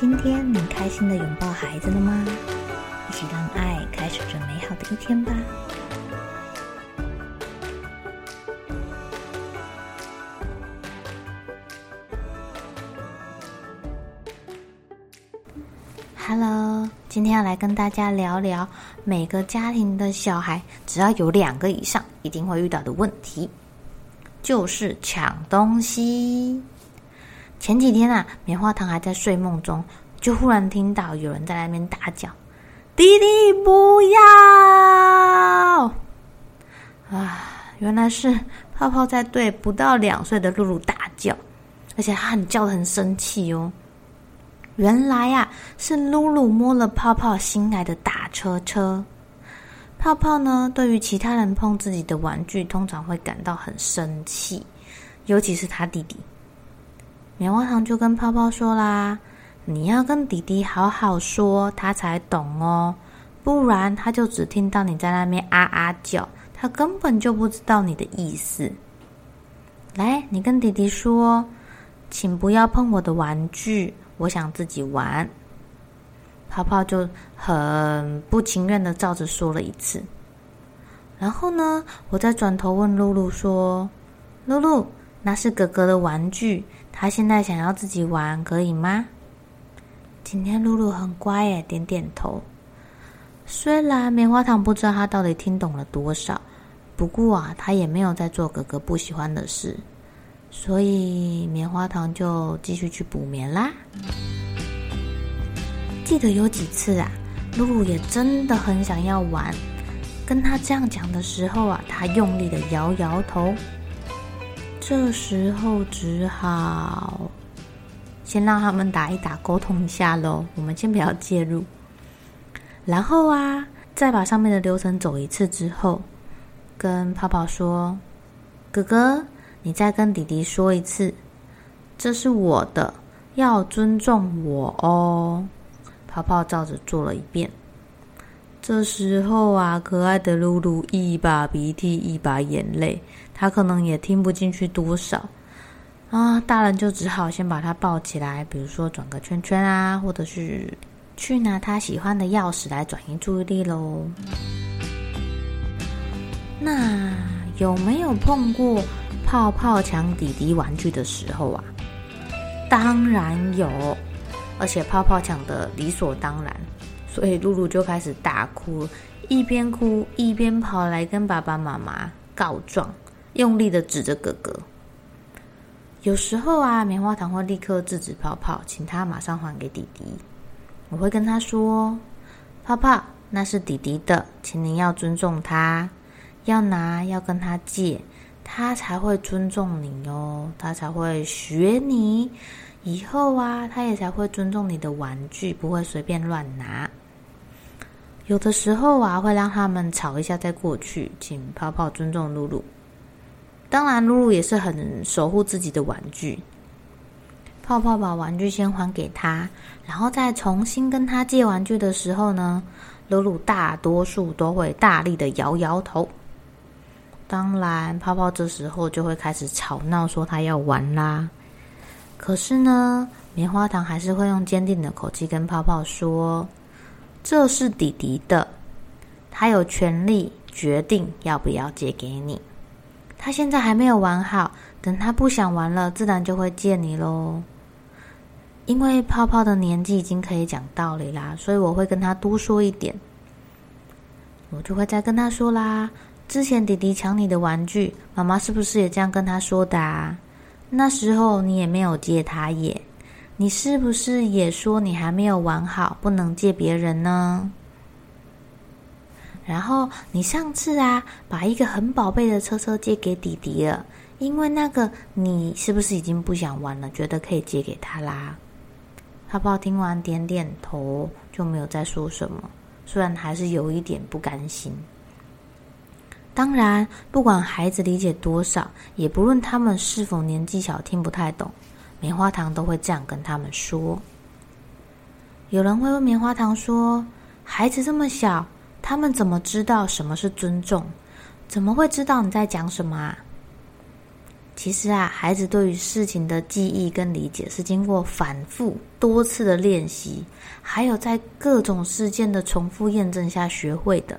今天你开心的拥抱孩子了吗？一起让爱开始这美好的一天吧。Hello，今天要来跟大家聊聊每个家庭的小孩只要有两个以上，一定会遇到的问题，就是抢东西。前几天啊，棉花糖还在睡梦中，就忽然听到有人在那边大叫：“弟弟不要！”啊，原来是泡泡在对不到两岁的露露大叫，而且他很叫的很生气哦。原来呀，是露露摸了泡泡心爱的大车车。泡泡呢，对于其他人碰自己的玩具，通常会感到很生气，尤其是他弟弟。棉花糖就跟泡泡说啦：“你要跟弟弟好好说，他才懂哦，不然他就只听到你在那边啊啊叫，他根本就不知道你的意思。来，你跟弟弟说，请不要碰我的玩具，我想自己玩。”泡泡就很不情愿的照着说了一次。然后呢，我再转头问露露说：“露露，那是哥哥的玩具。”他现在想要自己玩，可以吗？今天露露很乖耶，点点头。虽然棉花糖不知道他到底听懂了多少，不过啊，他也没有在做哥哥不喜欢的事，所以棉花糖就继续去补眠啦。记得有几次啊，露露也真的很想要玩，跟他这样讲的时候啊，他用力的摇摇头。这时候只好先让他们打一打，沟通一下喽。我们先不要介入。然后啊，再把上面的流程走一次之后，跟泡泡说：“哥哥，你再跟弟弟说一次，这是我的，要尊重我哦。”泡泡照着做了一遍。这时候啊，可爱的露露一把鼻涕一把眼泪，他可能也听不进去多少啊。大人就只好先把他抱起来，比如说转个圈圈啊，或者是去拿他喜欢的钥匙来转移注意力喽。那有没有碰过泡泡抢弟弟玩具的时候啊？当然有，而且泡泡抢的理所当然。所以露露就开始大哭，一边哭一边跑来跟爸爸妈妈告状，用力的指着哥哥。有时候啊，棉花糖会立刻制止泡泡，请他马上还给弟弟。我会跟他说：“泡泡，那是弟弟的，请您要尊重他，要拿要跟他借，他才会尊重你哦，他才会学你。以后啊，他也才会尊重你的玩具，不会随便乱拿。”有的时候啊，会让他们吵一下再过去，请泡泡尊重露露。当然，露露也是很守护自己的玩具。泡泡把玩具先还给他，然后再重新跟他借玩具的时候呢，露露大多数都会大力的摇摇头。当然，泡泡这时候就会开始吵闹，说他要玩啦。可是呢，棉花糖还是会用坚定的口气跟泡泡说。这是弟弟的，他有权利决定要不要借给你。他现在还没有玩好，等他不想玩了，自然就会借你喽。因为泡泡的年纪已经可以讲道理啦，所以我会跟他多说一点。我就会再跟他说啦：之前弟弟抢你的玩具，妈妈是不是也这样跟他说的啊？那时候你也没有借他耶。你是不是也说你还没有玩好，不能借别人呢？然后你上次啊，把一个很宝贝的车车借给弟弟了，因为那个你是不是已经不想玩了，觉得可以借给他啦？泡泡听完点点头，就没有再说什么。虽然还是有一点不甘心。当然，不管孩子理解多少，也不论他们是否年纪小听不太懂，棉花糖都会这样跟他们说。有人会问棉花糖说：“孩子这么小，他们怎么知道什么是尊重？怎么会知道你在讲什么啊？”其实啊，孩子对于事情的记忆跟理解是经过反复多次的练习，还有在各种事件的重复验证下学会的。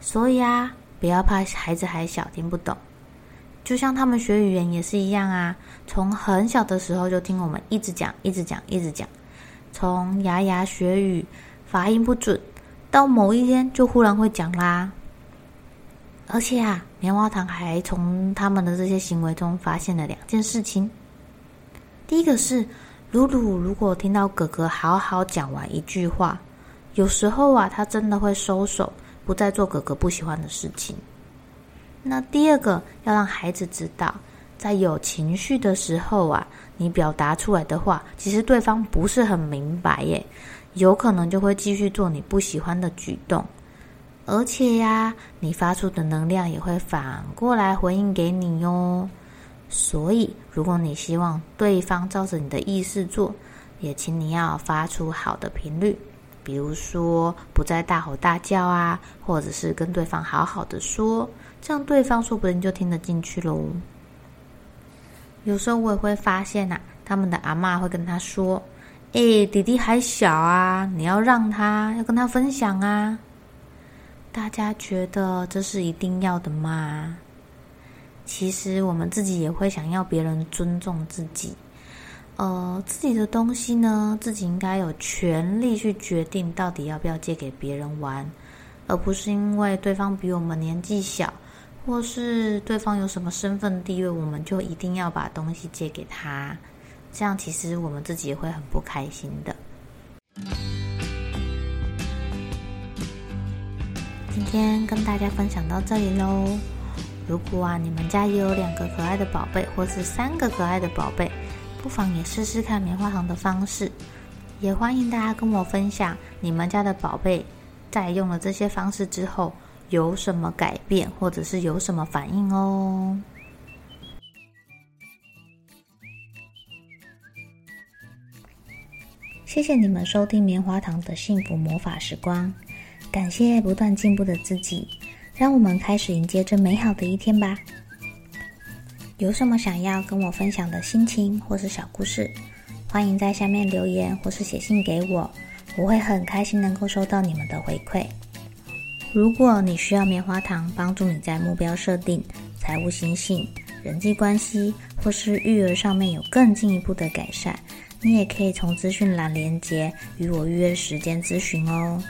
所以啊。不要怕，孩子还小听不懂，就像他们学语言也是一样啊。从很小的时候就听我们一直讲、一直讲、一直讲，从牙牙学语、发音不准，到某一天就忽然会讲啦。而且啊，棉花糖还从他们的这些行为中发现了两件事情。第一个是，露露如果听到哥哥好好讲完一句话，有时候啊，他真的会收手。不再做哥哥不喜欢的事情。那第二个要让孩子知道，在有情绪的时候啊，你表达出来的话，其实对方不是很明白耶，有可能就会继续做你不喜欢的举动，而且呀，你发出的能量也会反过来回应给你哟。所以，如果你希望对方照着你的意思做，也请你要发出好的频率。比如说，不再大吼大叫啊，或者是跟对方好好的说，这样对方说不定就听得进去喽。有时候我也会发现呐，他们的阿妈会跟他说：“哎，弟弟还小啊，你要让他，要跟他分享啊。”大家觉得这是一定要的吗？其实我们自己也会想要别人尊重自己。呃，自己的东西呢，自己应该有权利去决定到底要不要借给别人玩，而不是因为对方比我们年纪小，或是对方有什么身份地位，我们就一定要把东西借给他。这样其实我们自己也会很不开心的。今天跟大家分享到这里喽。如果啊，你们家也有两个可爱的宝贝，或是三个可爱的宝贝。不妨也试试看棉花糖的方式，也欢迎大家跟我分享你们家的宝贝在用了这些方式之后有什么改变，或者是有什么反应哦。谢谢你们收听棉花糖的幸福魔法时光，感谢不断进步的自己，让我们开始迎接这美好的一天吧。有什么想要跟我分享的心情或是小故事，欢迎在下面留言或是写信给我，我会很开心能够收到你们的回馈。如果你需要棉花糖帮助你在目标设定、财务心性、人际关系或是育儿上面有更进一步的改善，你也可以从资讯栏连接与我预约时间咨询哦。